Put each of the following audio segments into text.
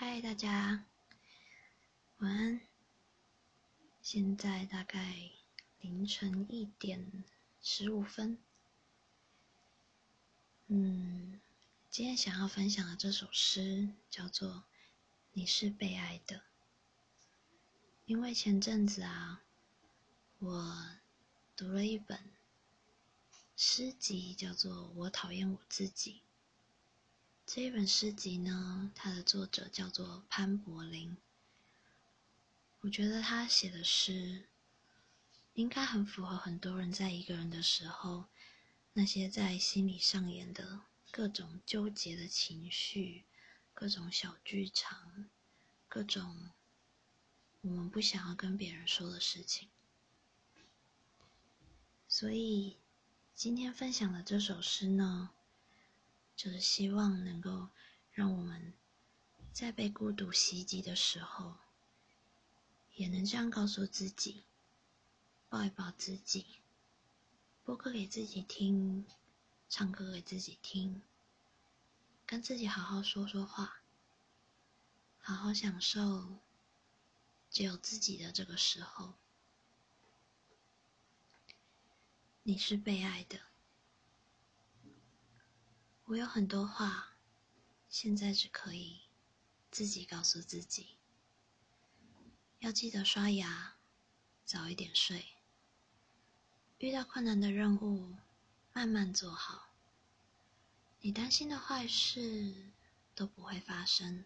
嗨，大家晚安。现在大概凌晨一点十五分。嗯，今天想要分享的这首诗叫做《你是被爱的》，因为前阵子啊，我读了一本诗集，叫做《我讨厌我自己》。这一本诗集呢，它的作者叫做潘柏林。我觉得他写的诗，应该很符合很多人在一个人的时候，那些在心里上演的各种纠结的情绪，各种小剧场，各种我们不想要跟别人说的事情。所以，今天分享的这首诗呢。就是希望能够让我们在被孤独袭击的时候，也能这样告诉自己，抱一抱自己，播歌给自己听，唱歌给自己听，跟自己好好说说话，好好享受只有自己的这个时候。你是被爱的。我有很多话，现在只可以自己告诉自己：要记得刷牙，早一点睡。遇到困难的任务，慢慢做好。你担心的坏事都不会发生。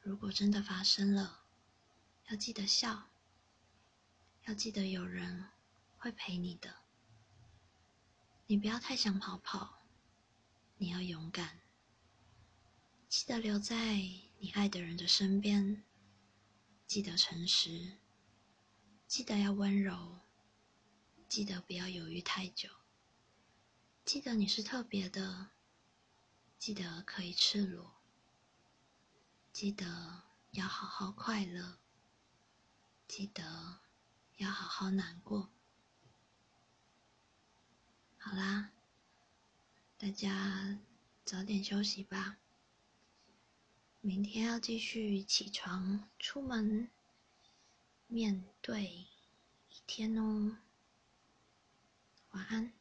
如果真的发生了，要记得笑，要记得有人会陪你的。你不要太想跑跑。你要勇敢，记得留在你爱的人的身边，记得诚实，记得要温柔，记得不要犹豫太久，记得你是特别的，记得可以赤裸，记得要好好快乐，记得要好好难过。好啦。大家早点休息吧，明天要继续起床出门，面对一天哦。晚安。